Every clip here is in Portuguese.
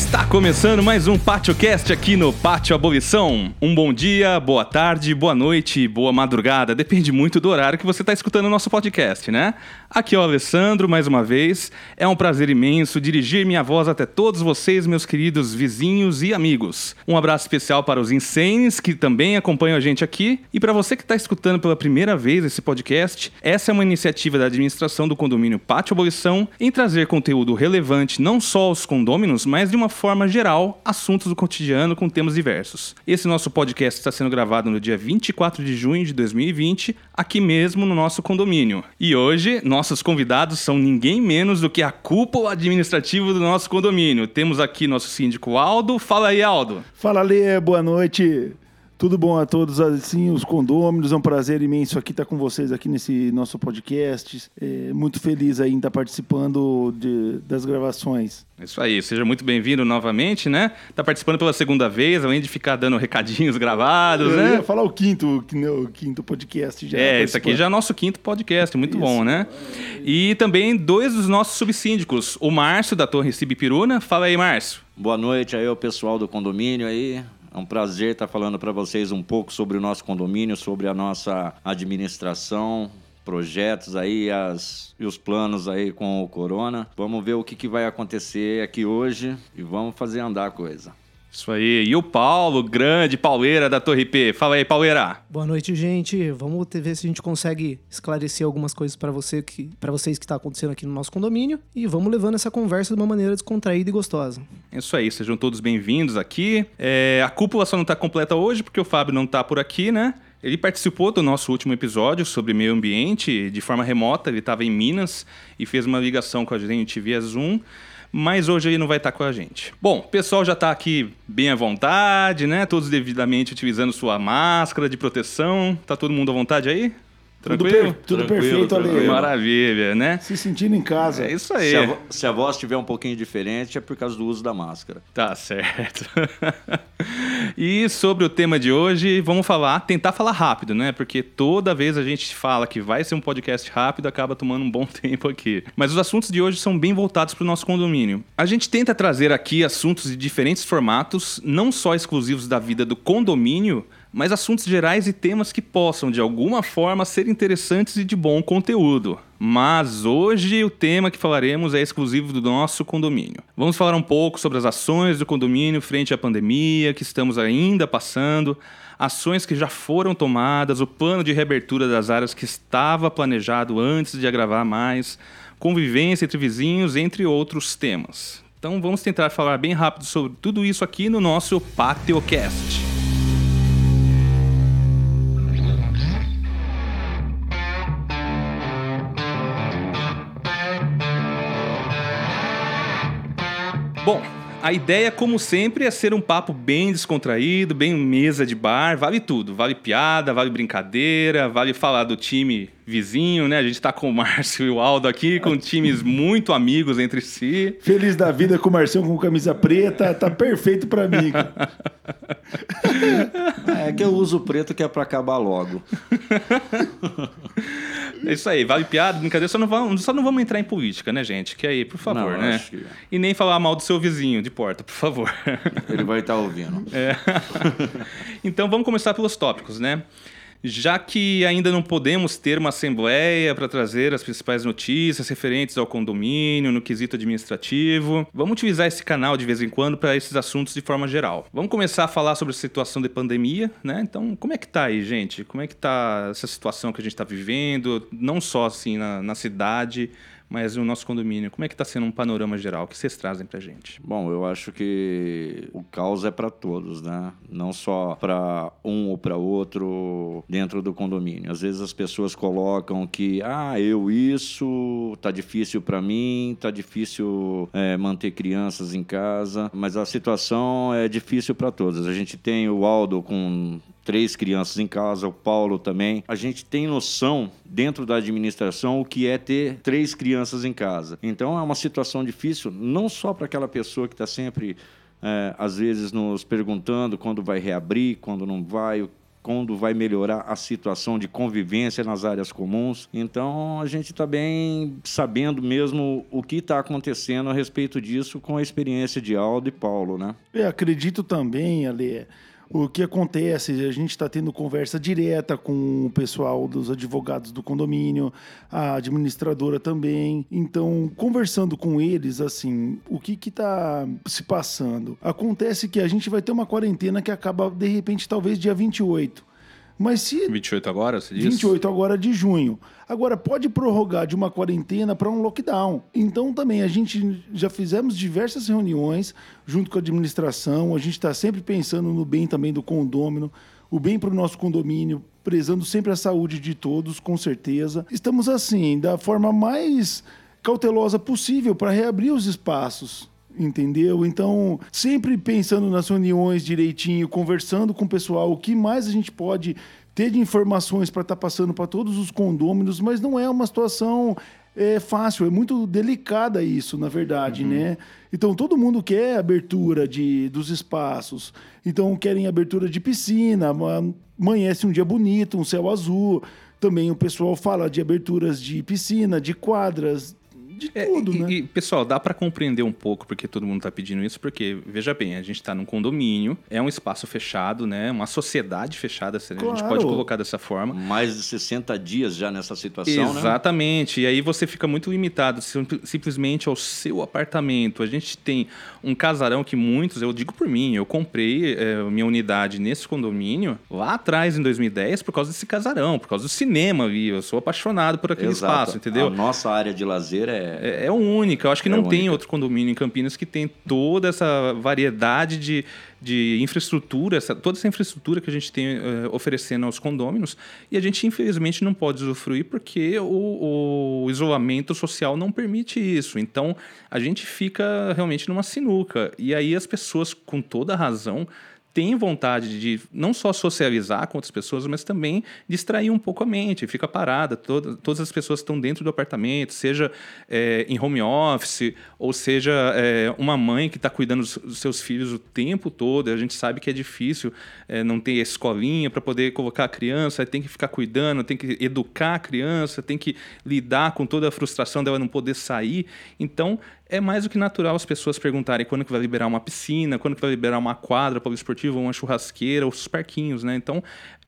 Está começando mais um PátioCast aqui no Pátio Abolição. Um bom dia, boa tarde, boa noite, boa madrugada. Depende muito do horário que você está escutando o nosso podcast, né? Aqui é o Alessandro, mais uma vez. É um prazer imenso dirigir minha voz até todos vocês, meus queridos vizinhos e amigos. Um abraço especial para os insanes que também acompanham a gente aqui. E para você que está escutando pela primeira vez esse podcast, essa é uma iniciativa da administração do condomínio Pátio Abolição em trazer conteúdo relevante não só aos condôminos, mas de uma forma geral, assuntos do cotidiano com temas diversos. Esse nosso podcast está sendo gravado no dia 24 de junho de 2020, aqui mesmo no nosso condomínio. E hoje, nossos convidados são ninguém menos do que a cúpula administrativa do nosso condomínio. Temos aqui nosso síndico Aldo. Fala aí, Aldo. Fala, Lê, boa noite. Tudo bom a todos, assim, os condôminos. É um prazer imenso aqui estar com vocês aqui nesse nosso podcast. É, muito feliz aí em estar participando de, das gravações. Isso aí, seja muito bem-vindo novamente, né? Tá participando pela segunda vez, além de ficar dando recadinhos gravados, Eu né? ia falar o quinto, o quinto podcast já. É, esse aqui já é nosso quinto podcast, muito Isso. bom, né? E também dois dos nossos subsíndicos, o Márcio da Torre Cibipiruna. Fala aí, Márcio. Boa noite aí, o pessoal do condomínio aí. É um prazer estar falando para vocês um pouco sobre o nosso condomínio, sobre a nossa administração, projetos aí as, e os planos aí com o Corona. Vamos ver o que, que vai acontecer aqui hoje e vamos fazer andar a coisa. Isso aí. E o Paulo, grande Pauleira da Torre P. Fala aí, Pauleira. Boa noite, gente. Vamos ver se a gente consegue esclarecer algumas coisas para você que, para vocês que está acontecendo aqui no nosso condomínio e vamos levando essa conversa de uma maneira descontraída e gostosa. Isso aí. Sejam todos bem-vindos aqui. É, a cúpula só não está completa hoje porque o Fábio não está por aqui, né? Ele participou do nosso último episódio sobre meio ambiente de forma remota. Ele estava em Minas e fez uma ligação com a gente via Zoom mas hoje ele não vai estar com a gente. Bom, o pessoal já está aqui bem à vontade, né? Todos devidamente utilizando sua máscara de proteção. Tá todo mundo à vontade aí? Tranquilo? Tudo, per tudo tranquilo, perfeito ali. Maravilha, né? Se sentindo em casa. É isso aí. Se a, se a voz estiver um pouquinho diferente, é por causa do uso da máscara. Tá certo. e sobre o tema de hoje, vamos falar, tentar falar rápido, né? Porque toda vez a gente fala que vai ser um podcast rápido, acaba tomando um bom tempo aqui. Mas os assuntos de hoje são bem voltados para o nosso condomínio. A gente tenta trazer aqui assuntos de diferentes formatos, não só exclusivos da vida do condomínio, mas assuntos gerais e temas que possam, de alguma forma, ser interessantes e de bom conteúdo. Mas hoje o tema que falaremos é exclusivo do nosso condomínio. Vamos falar um pouco sobre as ações do condomínio frente à pandemia que estamos ainda passando, ações que já foram tomadas, o plano de reabertura das áreas que estava planejado antes de agravar mais, convivência entre vizinhos, entre outros temas. Então vamos tentar falar bem rápido sobre tudo isso aqui no nosso PateoCast. Bom, a ideia, como sempre, é ser um papo bem descontraído, bem mesa de bar, vale tudo. Vale piada, vale brincadeira, vale falar do time vizinho, né? A gente tá com o Márcio e o Aldo aqui, com times muito amigos entre si. Feliz da vida com o Marcião com camisa preta, tá perfeito para mim. é que eu uso preto que é para acabar logo. É isso aí, vale piada, brincadeira, só não, vamos, só não vamos entrar em política, né, gente? Que aí, por favor, não, né? Que... E nem falar mal do seu vizinho de porta, por favor. Ele vai estar tá ouvindo. É. então vamos começar pelos tópicos, né? Já que ainda não podemos ter uma assembleia para trazer as principais notícias referentes ao condomínio no quesito administrativo, vamos utilizar esse canal de vez em quando para esses assuntos de forma geral. Vamos começar a falar sobre a situação de pandemia, né? Então, como é que tá aí, gente? Como é que tá essa situação que a gente está vivendo, não só assim na, na cidade, mas o nosso condomínio, como é que está sendo um panorama geral? Que vocês trazem para gente? Bom, eu acho que o caos é para todos, né? Não só para um ou para outro dentro do condomínio. Às vezes as pessoas colocam que, ah, eu isso, tá difícil para mim, tá difícil é, manter crianças em casa, mas a situação é difícil para todos. A gente tem o Aldo com três crianças em casa, o Paulo também. A gente tem noção dentro da administração o que é ter três crianças em casa. Então é uma situação difícil, não só para aquela pessoa que está sempre, é, às vezes, nos perguntando quando vai reabrir, quando não vai, quando vai melhorar a situação de convivência nas áreas comuns. Então, a gente está bem sabendo mesmo o que está acontecendo a respeito disso com a experiência de Aldo e Paulo, né? Eu acredito também, Ale, o que acontece, a gente está tendo conversa direta com o pessoal dos advogados do condomínio, a administradora também. Então, conversando com eles, assim, o que está se passando? Acontece que a gente vai ter uma quarentena que acaba, de repente, talvez dia 28. Mas se 28 agora, você diz? 28 agora de junho. Agora, pode prorrogar de uma quarentena para um lockdown. Então, também, a gente já fizemos diversas reuniões junto com a administração. A gente está sempre pensando no bem também do condômino, o bem para o nosso condomínio, prezando sempre a saúde de todos, com certeza. Estamos, assim, da forma mais cautelosa possível para reabrir os espaços. Entendeu? Então, sempre pensando nas reuniões direitinho, conversando com o pessoal, o que mais a gente pode ter de informações para estar tá passando para todos os condôminos, mas não é uma situação é, fácil, é muito delicada isso, na verdade, uhum. né? Então, todo mundo quer abertura de, dos espaços, então querem abertura de piscina, amanhece um dia bonito, um céu azul. Também o pessoal fala de aberturas de piscina, de quadras, de é, tudo, e, né? E, pessoal, dá para compreender um pouco porque todo mundo tá pedindo isso, porque, veja bem, a gente tá num condomínio, é um espaço fechado, né? Uma sociedade fechada, claro. a gente pode colocar dessa forma. Mais de 60 dias já nessa situação, né? Exatamente. Né? E aí você fica muito limitado simplesmente ao seu apartamento. A gente tem um casarão que muitos, eu digo por mim, eu comprei é, minha unidade nesse condomínio lá atrás, em 2010, por causa desse casarão, por causa do cinema ali. Eu sou apaixonado por aquele Exato. espaço, entendeu? A nossa área de lazer é é, é única. Eu acho que é não única. tem outro condomínio em Campinas que tem toda essa variedade de, de infraestrutura, essa, toda essa infraestrutura que a gente tem uh, oferecendo aos condôminos. E a gente, infelizmente, não pode usufruir porque o, o isolamento social não permite isso. Então, a gente fica realmente numa sinuca. E aí as pessoas, com toda razão, tem vontade de não só socializar com outras pessoas, mas também distrair um pouco a mente, fica parada. Toda, todas as pessoas estão dentro do apartamento, seja é, em home office, ou seja é, uma mãe que está cuidando dos seus filhos o tempo todo. A gente sabe que é difícil é, não ter escolinha para poder colocar a criança, tem que ficar cuidando, tem que educar a criança, tem que lidar com toda a frustração dela não poder sair. Então, é mais do que natural as pessoas perguntarem quando que vai liberar uma piscina, quando que vai liberar uma quadra para o esportivo, uma churrasqueira, os parquinhos, né? Então,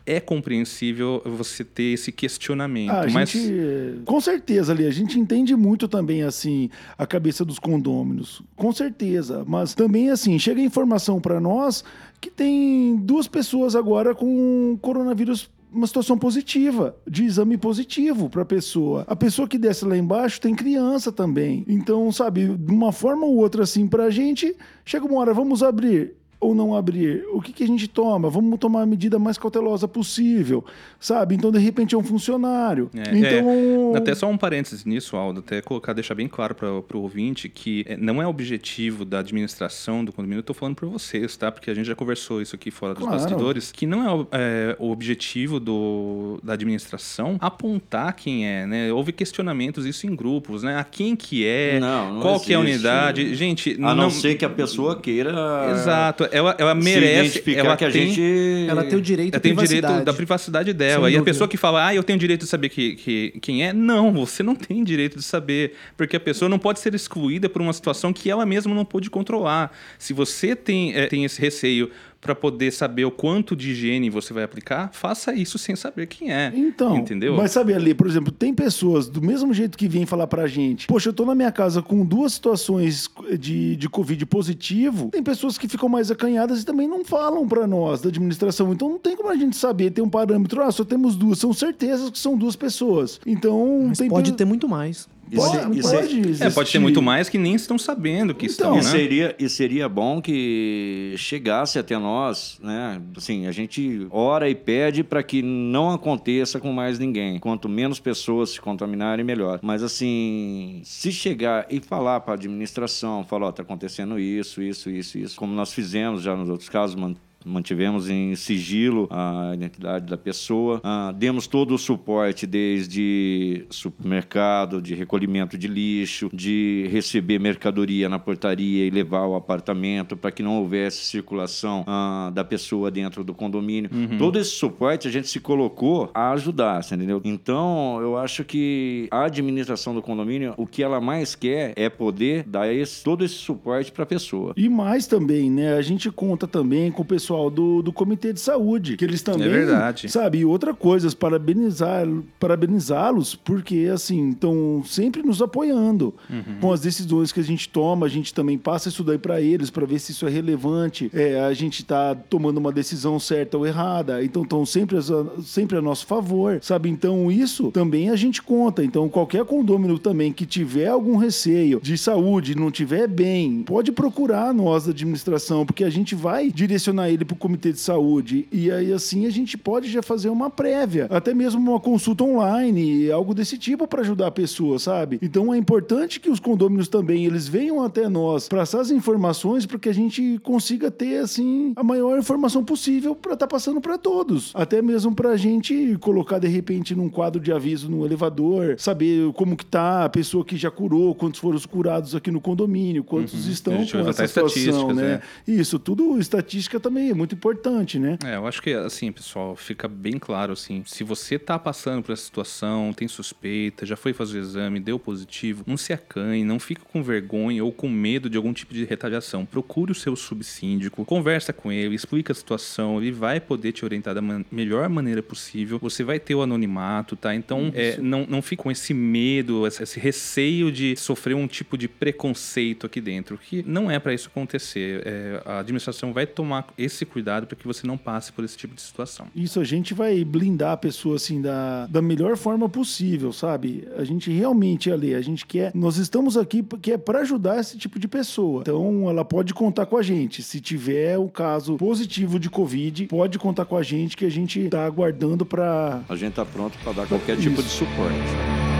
é compreensível você ter esse questionamento. Ah, mas... gente, com certeza, ali, a gente entende muito também, assim, a cabeça dos condôminos. Com certeza. Mas também, assim, chega informação para nós que tem duas pessoas agora com coronavírus uma situação positiva, de exame positivo para a pessoa. A pessoa que desce lá embaixo tem criança também. Então, sabe, de uma forma ou outra, assim, para a gente, chega uma hora, vamos abrir ou não abrir? O que, que a gente toma? Vamos tomar a medida mais cautelosa possível, sabe? Então, de repente, é um funcionário. É, então... É, até só um parênteses nisso, Aldo, até colocar, deixar bem claro para o ouvinte que é, não é objetivo da administração do condomínio, eu estou falando para vocês, tá? Porque a gente já conversou isso aqui fora dos claro. bastidores, que não é, é, o objetivo do, da administração apontar quem é, né? Houve questionamentos isso em grupos, né? A quem que é, não, não qual existe. que é a unidade. Gente, a não, não ser que a pessoa queira... Exato ela, ela merece. ela que a tem, gente. Ela tem o direito ela tem direito da privacidade dela. Sem e dúvida. a pessoa que fala, ah, eu tenho o direito de saber que, que, quem é, não, você não tem direito de saber. Porque a pessoa não pode ser excluída por uma situação que ela mesma não pôde controlar. Se você tem, é, tem esse receio para poder saber o quanto de higiene você vai aplicar, faça isso sem saber quem é. Então, entendeu? Mas sabe ali, por exemplo, tem pessoas do mesmo jeito que vêm falar pra gente, poxa, eu tô na minha casa com duas situações de, de Covid positivo, tem pessoas que ficam mais acanhadas e também não falam para nós da administração. Então não tem como a gente saber, ter um parâmetro, ah, só temos duas, são certezas que são duas pessoas. Então, mas pode ter muito mais. Pode, isso pode, é, pode ter muito mais que nem estão sabendo que então, estão, e né? Seria, e seria bom que chegasse até nós, né? Assim, a gente ora e pede para que não aconteça com mais ninguém. Quanto menos pessoas se contaminarem, melhor. Mas, assim, se chegar e falar para a administração, falar, ó, oh, tá acontecendo isso, isso, isso, isso, como nós fizemos já nos outros casos, mantivemos em sigilo a identidade da pessoa, ah, demos todo o suporte desde supermercado, de recolhimento de lixo, de receber mercadoria na portaria e levar ao apartamento para que não houvesse circulação ah, da pessoa dentro do condomínio. Todo esse suporte a gente se colocou a ajudar, você entendeu? Então, eu acho que a administração do condomínio, o que ela mais quer é poder dar esse, todo esse suporte para a pessoa. E mais também, né? A gente conta também com o pessoal do, do Comitê de Saúde, que eles também. É verdade. Sabe, e outra coisa, parabenizar, parabenizá-los, porque, assim, estão sempre nos apoiando Uhum. com as decisões que a gente toma. A gente também passa isso daí para eles, para ver se isso é relevante. É, a gente tá tomando uma decisão certa ou errada. Então, estão sempre, a- sempre a nosso favor, sabe? Então, isso também a gente conta. Então, qualquer condômino também que tiver algum receio de saúde, não tiver bem, pode procurar nós da administração, porque a gente vai direcionar ele para o comitê de saúde. E aí, assim, a gente pode já fazer uma prévia, até mesmo uma consulta online, algo desse tipo para ajudar a pessoa, sabe? Então, é importante que os condôminos também eles venham até nós para essas informações, para que a gente consiga ter, assim, a maior informação possível para estar passando para todos. Até mesmo para a gente colocar, de repente, num quadro de aviso no elevador, saber como que tá a pessoa que já curou, quantos foram os curados aqui no condomínio, quantos estão Uhum. Gente com essa situação, estatísticas, né? Isso, tudo estatística também é muito importante, né? É, eu acho que assim, pessoal, fica bem claro assim, se você tá passando por essa situação, tem suspeita, já foi fazer o exame, deu positivo, não se acanhe, não fica com vergonha ou com medo de algum tipo de retaliação. Procure o seu subsíndico, conversa com ele, explica a situação, ele vai poder te orientar da man- melhor maneira possível. Você vai ter o anonimato, tá? Então, é, não, não fique com esse medo, esse, receio de sofrer um tipo de preconceito aqui dentro, que não é para isso acontecer. É, a administração vai tomar esse cuidado para que você não passe por esse tipo de situação. Isso a gente vai blindar a pessoa assim da, da melhor forma possível, sabe? A gente realmente ali, a gente quer, nós estamos aqui porque é para ajudar esse tipo de pessoa. Então ela pode contar com a gente. Se tiver um caso positivo de Covid, pode contar com a gente que a gente tá aguardando para A gente está pronto para dar qualquer tipo Isso. de suporte.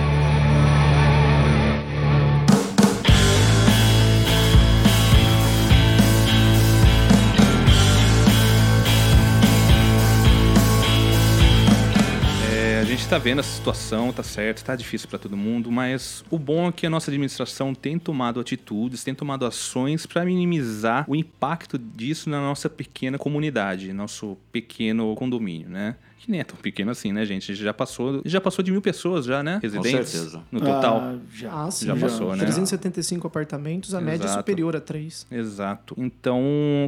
É, a gente tá vendo essa situação, tá certo, tá difícil para todo mundo, mas o bom é que a nossa administração tem tomado atitudes, tem tomado ações para minimizar o impacto disso na nossa pequena comunidade, nosso pequeno condomínio, né? Que nem é tão pequeno assim, né, gente? A gente já passou, já passou de mil pessoas já, né? Residentes certeza. no total. Ah, já. Ah, sim. Já passou, né? 375 apartamentos, a média é Exato. superior a 3. Exato. Então,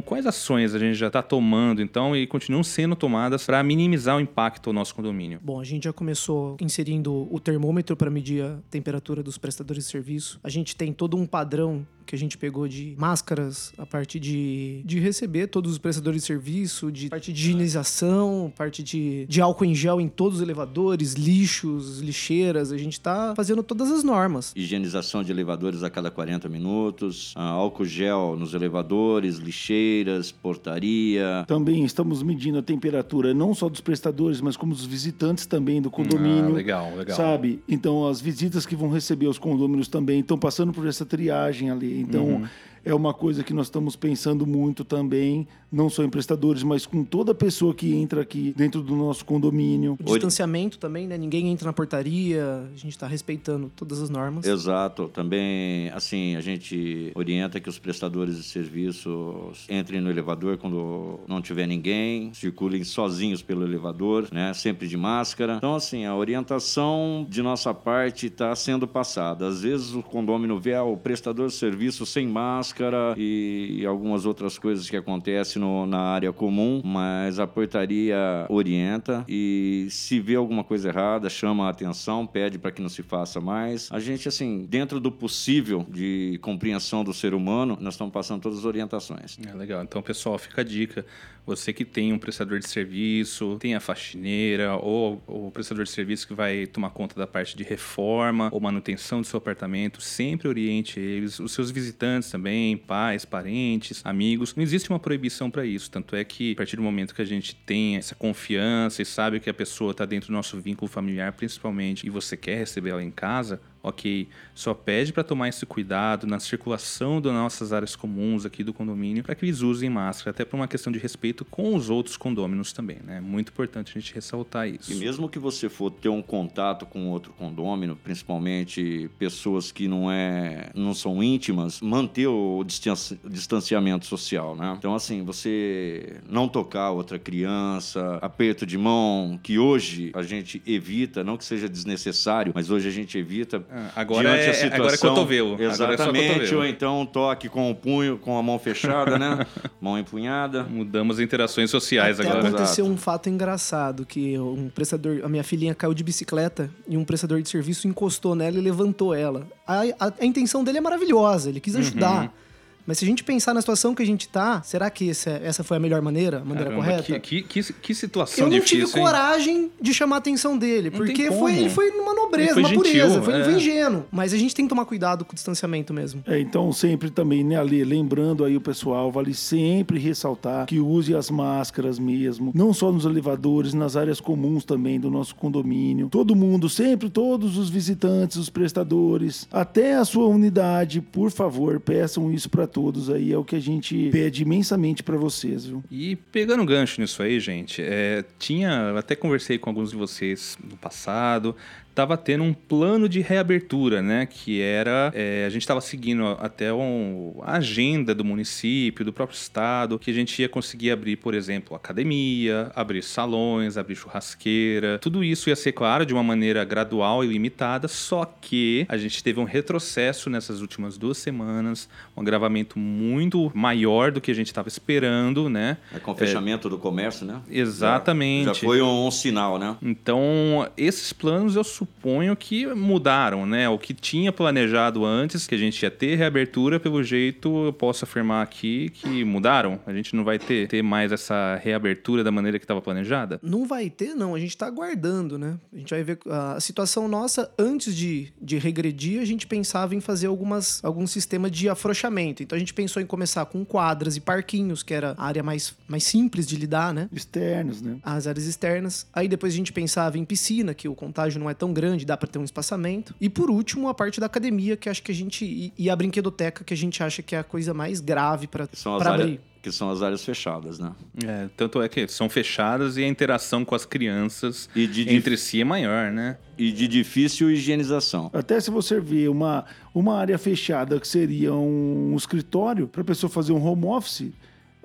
quais ações a gente já está tomando, então, e continuam sendo tomadas para minimizar o impacto ao nosso condomínio? Bom, a gente já começou inserindo o termômetro para medir a temperatura dos prestadores de serviço. A gente tem todo um padrão que a gente pegou de máscaras, a parte de, de receber todos os prestadores de serviço, de parte de higienização, parte de, de álcool em gel em todos os elevadores, lixos, lixeiras. A gente tá fazendo todas as normas. Higienização de elevadores a cada 40 minutos, ah, álcool gel nos elevadores, lixeiras, portaria. Também estamos medindo a temperatura não só dos prestadores, mas como dos visitantes também do condomínio. Ah, legal, legal. Sabe? Então, as visitas que vão receber os condôminos também estão passando por essa triagem ali. Então, Uhum. É uma coisa que nós estamos pensando muito também, não só em prestadores, mas com toda pessoa que entra aqui dentro do nosso condomínio. O distanciamento também, né? Ninguém entra na portaria, a gente tá respeitando todas as normas. Exato. Também, assim, a gente orienta que os prestadores de serviços entrem no elevador quando não tiver ninguém, circulem sozinhos pelo elevador, né? Sempre de máscara. Então, assim, a orientação de nossa parte está sendo passada. Às vezes o condômino vê ah, o prestador de serviço sem máscara e, e algumas outras coisas que acontecem no- na área comum, mas a portaria orienta e se vê alguma coisa errada, chama a atenção, pede para que não se faça mais. A gente, assim, dentro do possível de compreensão do ser humano, nós estamos passando todas as orientações. É legal. Então, pessoal, fica a dica. Você que tem um prestador de serviço, tem a faxineira ou o prestador de serviço que vai tomar conta da parte de reforma ou manutenção do seu apartamento, sempre oriente eles, os seus visitantes também, pais, parentes, amigos. Não existe uma proibição para isso. Tanto é que, a partir do momento que a gente tem essa confiança e sabe que a pessoa está dentro do nosso vínculo familiar, principalmente, e você quer receber ela em casa, ok, só pede para tomar esse cuidado na circulação das nossas áreas comuns aqui do condomínio para que eles usem máscara, até por uma questão de respeito com os outros condôminos também, né? Muito importante a gente ressaltar isso. E mesmo que você for ter um contato com outro condômino, principalmente pessoas que não é não são íntimas, manter o distanciamento social, né? Então assim, você não tocar outra criança, aperto de mão, que hoje a gente evita, não que seja desnecessário, mas hoje a gente evita ah, agora, é, situação, agora é cotovelo. Exatamente, é cotovelo. ou então toque com o punho, com a mão fechada, né? mão empunhada. Mudamos interações sociais Até agora. aconteceu um fato engraçado, que um prestador, a minha filhinha caiu de bicicleta e um prestador de serviço encostou nela e levantou ela. A, a, a intenção dele é maravilhosa, ele quis ajudar. Uhum. Mas se a gente pensar na situação que a gente tá, será que essa, essa foi a melhor maneira, a maneira Caramba, correta? Que, que, que situação Eu não difícil, tive coragem hein? de chamar a atenção dele, não porque foi, ele foi numa nobreza, foi uma gentil, pureza, foi, é. foi ingênuo. Mas a gente tem que tomar cuidado com o distanciamento mesmo. É, então sempre também, né, Ali, lembrando aí o pessoal, vale sempre ressaltar que use as máscaras mesmo, não só nos elevadores, nas áreas comuns também do nosso condomínio. Todo mundo, sempre, todos os visitantes, os prestadores, até a sua unidade, por favor, peçam isso para todos aí, é o que a gente pede imensamente para vocês, viu? E pegando um gancho nisso aí, gente, é, tinha, até conversei com alguns de vocês no passado, estava tendo um plano de reabertura, né? Que era. É, a gente estava seguindo até um, a agenda do município, do próprio estado, que a gente ia conseguir abrir, por exemplo, academia, abrir salões, abrir churrasqueira. Tudo isso ia ser, claro, de uma maneira gradual e limitada, só que a gente teve um retrocesso nessas últimas duas semanas, um agravamento muito maior do que a gente estava esperando, né? É com o fechamento é, do comércio, né? Exatamente. Já, já foi um, um, sinal, né? Então, esses planos eu suponho que mudaram, né? O que tinha planejado antes, que a gente ia ter reabertura, pelo jeito eu posso afirmar aqui que mudaram. A gente não vai ter, ter mais essa reabertura da maneira que estava planejada? Não vai ter, não. A gente está aguardando, né? A gente vai ver a situação nossa antes de, de regredir, a gente pensava em fazer algumas, algum sistema de afrouxamento. Então a gente pensou em começar com quadras e parquinhos, que era a área mais, mais simples de lidar, né? Externos, né? As áreas externas. Aí depois a gente pensava em piscina, que o contágio não é tão grande, dá para ter um espaçamento. E por último, a parte da academia, que acho que a gente. E a brinquedoteca, que a gente acha que é a coisa mais grave para abrir. Que são as áreas fechadas, né? É, tanto é que são fechadas e a interação com as crianças entre si é maior, né? E de difícil higienização. Até se você ver uma, uma área fechada que seria um escritório para a pessoa fazer um home office,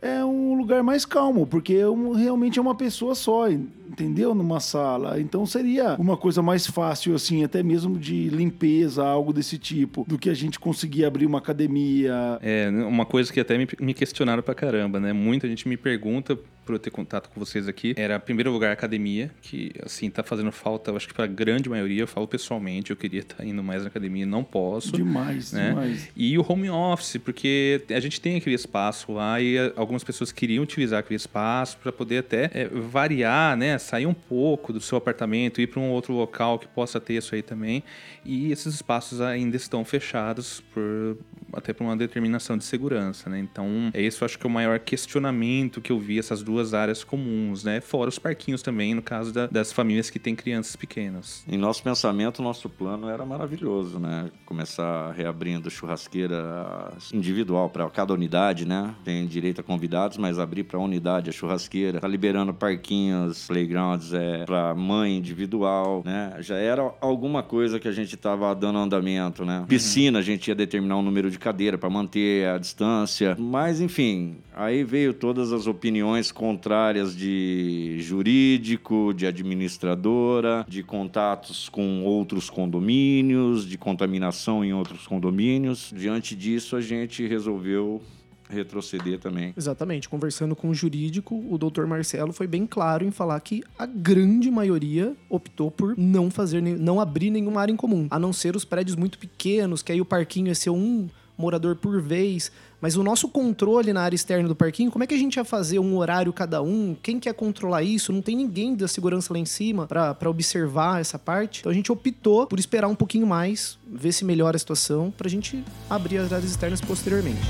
é um lugar mais calmo, porque é um, realmente é uma pessoa só, entendeu? Numa sala. Então seria uma coisa mais fácil, assim, até mesmo de limpeza, algo desse tipo, do que a gente conseguir abrir uma academia. É, uma coisa que até me, me questionaram pra caramba, né? Muita gente me pergunta por eu ter contato com vocês aqui, era, em primeiro lugar, a academia, que, assim, tá fazendo falta, eu acho que pra grande maioria, eu falo pessoalmente, eu queria estar tá indo mais na academia, não posso. Demais, né? demais. E o home office, porque a gente tem aquele espaço lá e algumas pessoas queriam utilizar aquele espaço para poder até é, variar, né? Sair um pouco do seu apartamento, ir para um outro local que possa ter isso aí também. E esses espaços ainda estão fechados por até por uma determinação de segurança, né? Então, é isso acho que é o maior questionamento que eu vi essas duas áreas comuns, né? Fora os parquinhos também, no caso da, das famílias que têm crianças pequenas. Em nosso pensamento, nosso plano era maravilhoso, né? Começar reabrindo churrasqueira individual para cada unidade, né? Tem direito a convidados, mas abrir para a unidade a churrasqueira, tá liberando parquinhos, playgrounds é para mãe individual, né? Já era alguma coisa que a gente estava dando andamento, né? Piscina, a gente ia determinar um número de cadeira para manter a distância, mas enfim, aí veio todas as opiniões contrárias de jurídico, de administradora, de contatos com outros condomínios, de contaminação em outros condomínios. Diante disso, a gente resolveu retroceder também. Exatamente. Conversando com o jurídico, o doutor Marcelo foi bem claro em falar que a grande maioria optou por não fazer, não abrir nenhuma área em comum, a não ser os prédios muito pequenos, que aí o parquinho ia ser um morador por vez. Mas o nosso controle na área externa do parquinho, como é que a gente ia fazer um horário cada um? Quem quer controlar isso? Não tem ninguém da segurança lá em cima para observar essa parte. Então a gente optou por esperar um pouquinho mais, ver se melhora a situação, pra gente abrir as áreas externas posteriormente.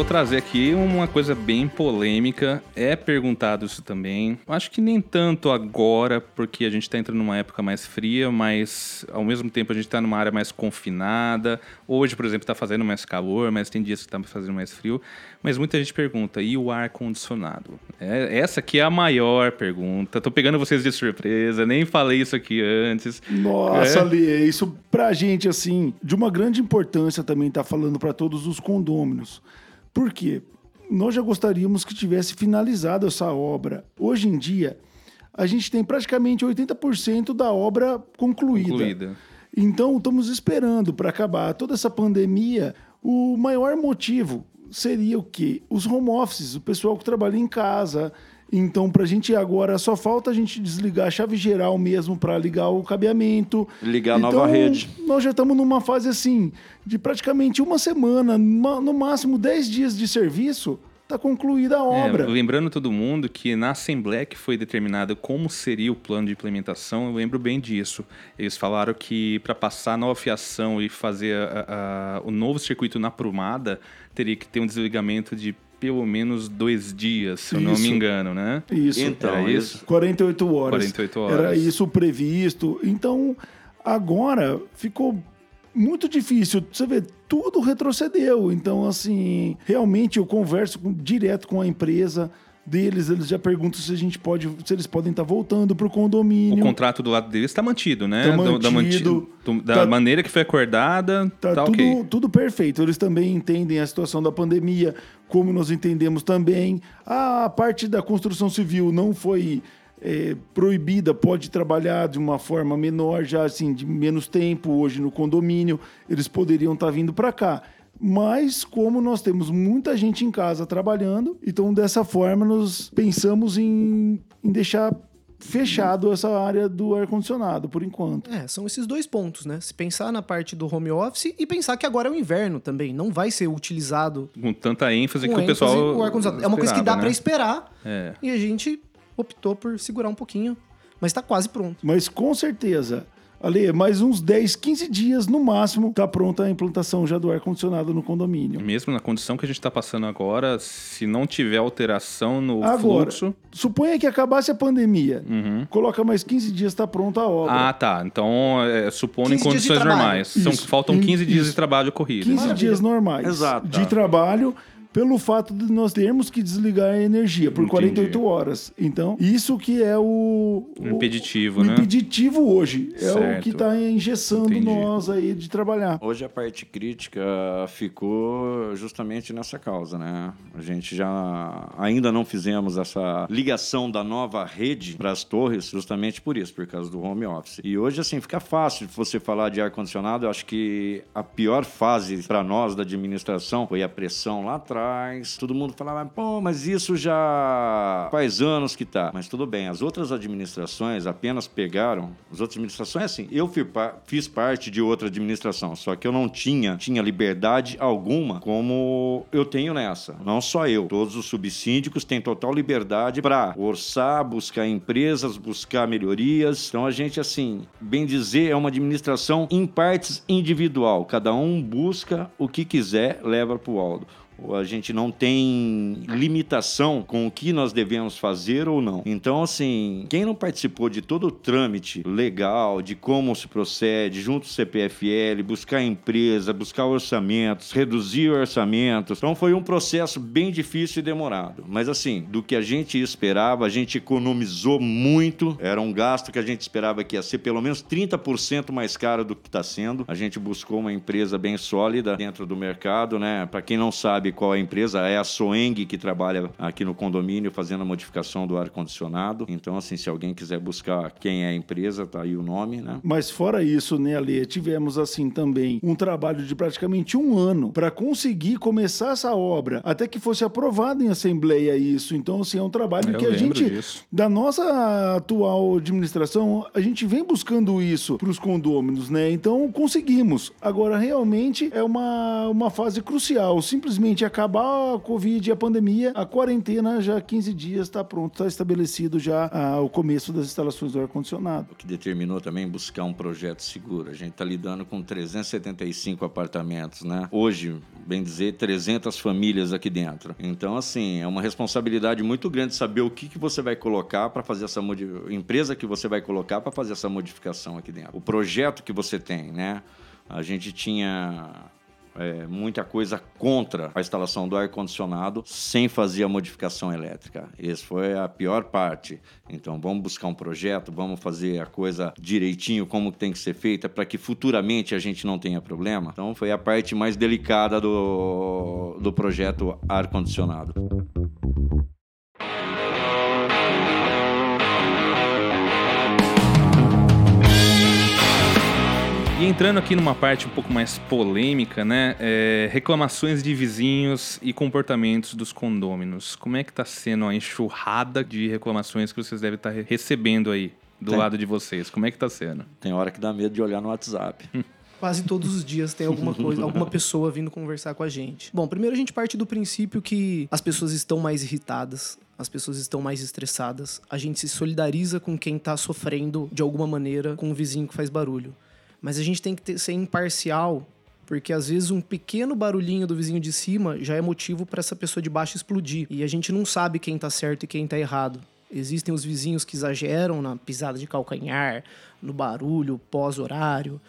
Vou trazer aqui uma coisa bem polêmica. É perguntado isso também. Acho que nem tanto agora, porque a gente está entrando numa época mais fria, mas ao mesmo tempo a gente está numa área mais confinada. Hoje, por exemplo, está fazendo mais calor, mas tem dias que está fazendo mais frio. Mas muita gente pergunta: e o ar condicionado? É, essa aqui é a maior pergunta. Tô pegando vocês de surpresa, nem falei isso aqui antes. Nossa, é. Lê, isso pra gente, assim, de uma grande importância também tá falando para todos os condôminos. Por quê? Nós já gostaríamos que tivesse finalizado essa obra. Hoje em dia, a gente tem praticamente 80% da obra concluída. concluída. Então, estamos esperando para acabar toda essa pandemia. O maior motivo seria o quê? Os home offices, o pessoal que trabalha em casa, então, para a gente agora, só falta a gente desligar a chave geral mesmo para ligar o cabeamento. Ligar então, a nova rede. Nós já estamos numa fase assim, de praticamente uma semana, no máximo 10 dias de serviço, está concluída a é, obra. É, lembrando todo mundo que na Assembleia que foi determinado como seria o plano de implementação, eu lembro bem disso. Eles falaram que para passar a nova fiação e fazer a, a, o novo circuito na prumada, teria que ter um desligamento de pelo menos dois dias, se eu não me engano, né? Isso. Então, Era isso? 48 horas. 48 horas. Era isso previsto. Então, agora ficou muito difícil. Você vê, tudo retrocedeu. Então, assim, realmente eu converso com, direto com a empresa deles, eles já perguntam se a gente pode, se eles podem estar tá voltando para o condomínio. O contrato do lado deles está mantido, né? Tá mantido. Da, da, da tá, maneira que foi acordada, tá, tá tudo, okay. tudo perfeito. Eles também entendem a situação da pandemia, como nós entendemos também. A parte da construção civil não foi é, proibida, pode trabalhar de uma forma menor, já assim, de menos tempo hoje no condomínio. Eles poderiam estar tá vindo para cá. Mas como nós temos muita gente em casa trabalhando, então dessa forma nós pensamos em, em deixar fechado essa área do ar-condicionado, por enquanto. É, são esses dois pontos, né? Se pensar na parte do home office e pensar que agora é o inverno também. Não vai ser utilizado. Com tanta ênfase com que ênfase, o pessoal. O ar-condicionado. É uma coisa que dá né? para esperar. É. E a gente optou por segurar um pouquinho. Mas está quase pronto. Mas com certeza Ali, mais uns 10, 15 dias no máximo, tá pronta a implantação já do ar-condicionado no condomínio. Mesmo na condição que a gente está passando agora, se não tiver alteração no agora, fluxo. Suponha que acabasse a pandemia. Uhum. Coloca mais 15 dias, está pronta a obra. Ah, tá. Então, é, supondo em condições normais. São, faltam 15 dias de trabalho corrido. 15 Maravilha. dias normais Exato. de trabalho pelo fato de nós termos que desligar a energia por Entendi. 48 horas. Então, isso que é o, o impeditivo, o, né? impeditivo hoje. É certo. o que está engessando Entendi. nós aí de trabalhar. Hoje a parte crítica ficou justamente nessa causa, né? A gente já ainda não fizemos essa ligação da nova rede para as torres justamente por isso, por causa do home office. E hoje, assim, fica fácil você falar de ar-condicionado. Eu acho que a pior fase para nós da administração foi a pressão lá atrás atrás. Todo mundo falava, pô, mas isso já faz anos que tá. Mas tudo bem, as outras administrações apenas pegaram. As outras administrações, assim, eu fiz parte de outra administração, só que eu não tinha, tinha liberdade alguma como eu tenho nessa. Não só eu, todos os subsíndicos têm total liberdade para orçar, buscar empresas, buscar melhorias. Então a gente, assim, bem dizer, é uma administração em partes individual. Cada um busca o que quiser, leva para o Aldo a gente não tem limitação com o que nós devemos fazer ou não. Então, assim, quem não participou de todo o trâmite legal, de como se procede, junto ao CPFL, buscar empresa, buscar orçamentos, reduzir orçamentos. Então, foi um processo bem difícil e demorado. Mas, assim, do que a gente esperava, a gente economizou muito. Era um gasto que a gente esperava que ia ser pelo menos 30% mais caro do que está sendo. A gente buscou uma empresa bem sólida dentro do mercado, né? Para quem não sabe, sabe qual é a empresa, é a Soeng que trabalha aqui no condomínio fazendo a modificação do ar-condicionado. Então, assim, se alguém quiser buscar quem é a empresa, tá aí o nome, né? Mas fora isso, né, Ale, tivemos assim também um trabalho de praticamente um ano para conseguir começar essa obra, até que fosse aprovado em assembleia isso. Então, assim, é um trabalho Eu que a gente, disso. da nossa atual administração, a gente vem buscando isso para os condôminos, né? Então, conseguimos. Agora, realmente, é uma, uma fase crucial. Simplesmente acabar a Covid e a pandemia, a quarentena já 15 dias está pronto, está estabelecido já ah, o começo das instalações do ar-condicionado. O que determinou também buscar um projeto seguro. A gente está lidando com 375 apartamentos, né? Hoje, bem dizer, 300 famílias aqui dentro. Então, assim, é uma responsabilidade muito grande saber o que, que você vai colocar para fazer essa modi- empresa que você vai colocar para fazer essa modificação aqui dentro. O projeto que você tem, né? A gente tinha é, muita coisa contra a instalação do ar-condicionado sem fazer a modificação elétrica. Essa foi a pior parte. Então, vamos buscar um projeto, vamos fazer a coisa direitinho, como tem que ser feita, para que futuramente a gente não tenha problema. Então, foi a parte mais delicada do, do projeto ar-condicionado. Entrando aqui numa parte um pouco mais polêmica, né? é, reclamações de vizinhos e comportamentos dos condôminos. Como é que tá sendo a enxurrada de reclamações que vocês devem estar re- recebendo aí do Tem. lado de vocês? Como é que tá sendo? Tem hora que dá medo de olhar no WhatsApp. Quase todos os dias tem alguma coisa, alguma pessoa vindo conversar com a gente. Bom, primeiro a gente parte do princípio que as pessoas estão mais irritadas, as pessoas estão mais estressadas. A gente se solidariza com quem tá sofrendo de alguma maneira com o vizinho que faz barulho. Mas a gente tem que ter- ser imparcial, porque às vezes um pequeno barulhinho do vizinho de cima já é motivo para essa pessoa de baixo explodir. E a gente não sabe quem tá certo e quem tá errado. Existem os vizinhos que exageram na pisada de calcanhar, no barulho pós-horário,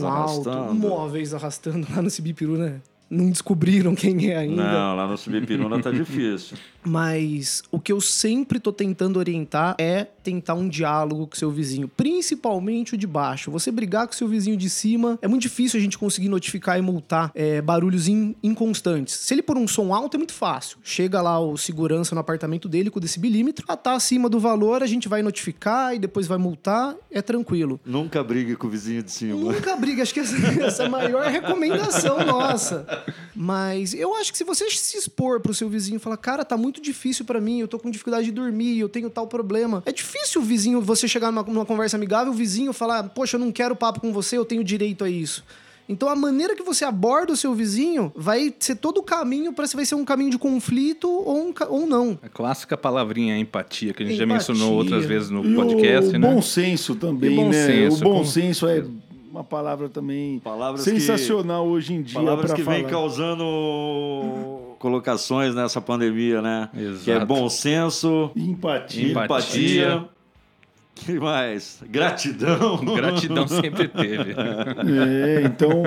som alto, arrastando. móveis arrastando lá no Cibipiru, né? Não descobriram quem é ainda. Não, lá no Subipiruna tá difícil. Mas o que eu sempre tô tentando orientar é tentar um diálogo com seu vizinho, principalmente o de baixo. Você brigar com seu vizinho de cima, é muito difícil a gente conseguir notificar e multar é, barulhos in- inconstantes. Se ele pôr um som alto, é muito fácil. Chega lá o segurança no apartamento dele com o decibelímetro, ah, tá acima do valor, a gente vai notificar e depois vai multar, é tranquilo. Nunca brigue com o vizinho de cima. Nunca briga, acho que essa, essa é a maior recomendação nossa. Mas eu acho que se você se expor pro seu vizinho e falar, cara, tá muito difícil pra mim, eu tô com dificuldade de dormir, eu tenho tal problema. É difícil o vizinho, você chegar numa, numa conversa amigável, o vizinho falar, poxa, eu não quero papo com você, eu tenho direito a isso. Então a maneira que você aborda o seu vizinho vai ser todo o caminho para se vai ser um caminho de conflito ou, um, ou não. A clássica palavrinha empatia, que a gente já Empatia. mencionou outras vezes no E podcast, o né? bom senso também, E bom né? senso, o bom com senso é uma palavra também Palavras que- sensacional hoje em dia Palavras para que falar. vêm causando colocações nessa pandemia, né? Exato. Que é bom senso, Empatia. Empatia. empatia. que mais? Gratidão. Gratidão sempre teve. É, então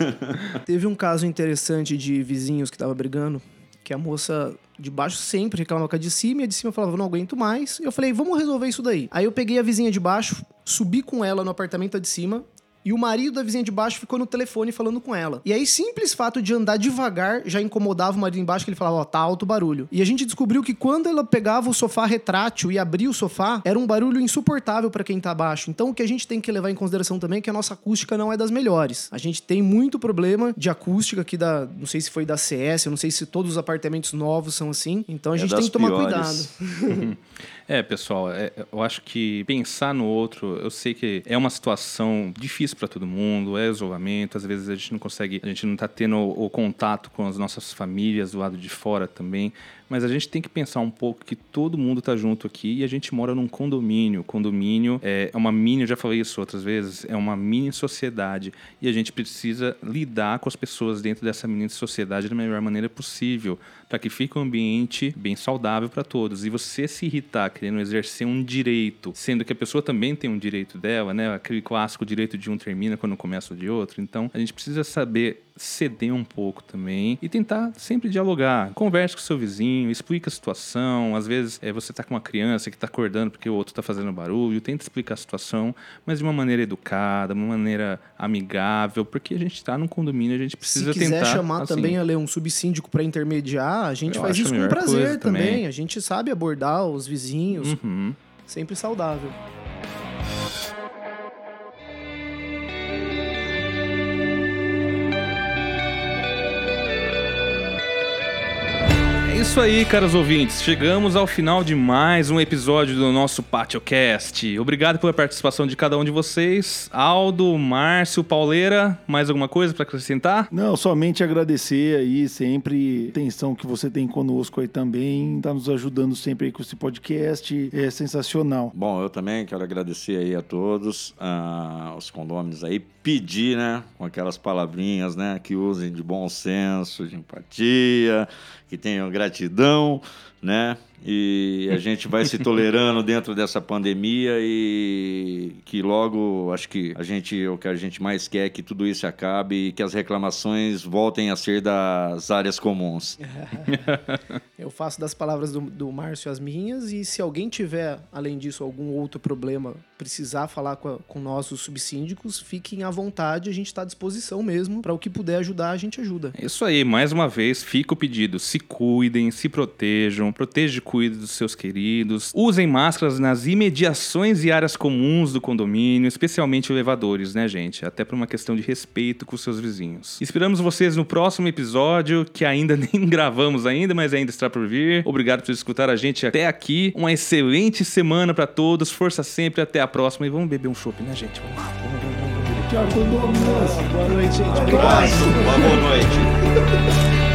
Teve um caso interessante de vizinhos que tava brigando, que a moça de baixo sempre reclamava com a de cima e a de cima falava, não aguento mais. Eu falei, vamos resolver isso daí. Aí eu peguei a vizinha de baixo, subi com ela no apartamento de cima. E o marido da vizinha de baixo ficou no telefone falando com ela. E aí, simples fato de andar devagar já incomodava o marido embaixo, que ele falava, ó, tá alto o barulho. E a gente descobriu que quando ela pegava o sofá retrátil e abria o sofá, era um barulho insuportável pra quem tá abaixo. Então, o que a gente tem que levar em consideração também é que a nossa acústica não é das melhores. A gente tem muito problema de acústica aqui da, não sei se foi da CS, eu não sei se todos os apartamentos novos são assim. Então, a É gente das tem que tomar piores. cuidado. É, pessoal, é, eu acho que pensar no outro, eu sei que é uma situação difícil para todo mundo, é isolamento, às vezes a gente não consegue, a gente não tá tendo o, o contato com as nossas famílias do lado de fora também, mas a gente tem que pensar um pouco que todo mundo tá junto aqui e a gente mora num condomínio. Condomínio é uma mini, eu já falei isso outras vezes, é uma mini sociedade e a gente precisa lidar com as pessoas dentro dessa mini sociedade da melhor maneira possível, para que fique um ambiente bem saudável para todos. E você se irritar querendo exercer um direito, sendo que a pessoa também tem um direito dela, né? Aquele clássico direito de um termina quando começa o de outro. Então, a gente precisa saber ceder um pouco também e tentar sempre dialogar. Converse com o seu vizinho, explica a situação. Às vezes é, você tá com uma criança que tá acordando porque o outro tá fazendo barulho, tenta explicar a situação, mas de uma maneira educada, de uma maneira amigável, porque a gente tá num condomínio, a gente precisa Se quiser tentar. chamar assim, também a ler um subsíndico para intermediar, a gente faz isso com prazer também. também. A gente sabe abordar os vizinhos, Uhum. sempre saudável. Isso aí, caros ouvintes. Chegamos ao final de mais um episódio do nosso PatioCast. Obrigado pela participação de cada um de vocês. Aldo, Márcio, Pauleira, mais alguma coisa para acrescentar? Não, somente agradecer aí sempre a atenção que você tem conosco aí também, tá nos ajudando sempre aí com esse podcast, é sensacional. Bom, eu também quero agradecer aí a todos, ah, os condôminos aí, pedir, né, com aquelas palavrinhas, né, que usem de bom senso, de empatia, que tenham gratidão, né, e a gente vai se tolerando dentro dessa pandemia e que logo, acho que a gente, o que a gente mais quer é que tudo isso acabe e que as reclamações voltem a ser das áreas comuns. Eu faço das palavras do, do Márcio as minhas, e se alguém tiver, além disso, algum outro problema, precisar falar com, a- com nós, os subsíndicos, fiquem à vontade, a gente está à disposição mesmo. Para o que puder ajudar, a gente ajuda. Isso aí, mais uma vez, fica o pedido. Se cuidem, se protejam, proteja e cuide dos seus queridos. Usem máscaras nas imediações e áreas comuns do condomínio, especialmente elevadores, né, gente? Até por uma questão de respeito com seus vizinhos. Esperamos vocês no próximo episódio, que ainda nem gravamos ainda, mas ainda está por vir. Obrigado por escutar a gente até aqui. Uma excelente semana para todos. Força sempre, até a próxima e vamos beber um chopp, né, gente? Vamos lá. Vamos, vamos, vamos. Boa noite, gente. Uma boa noite.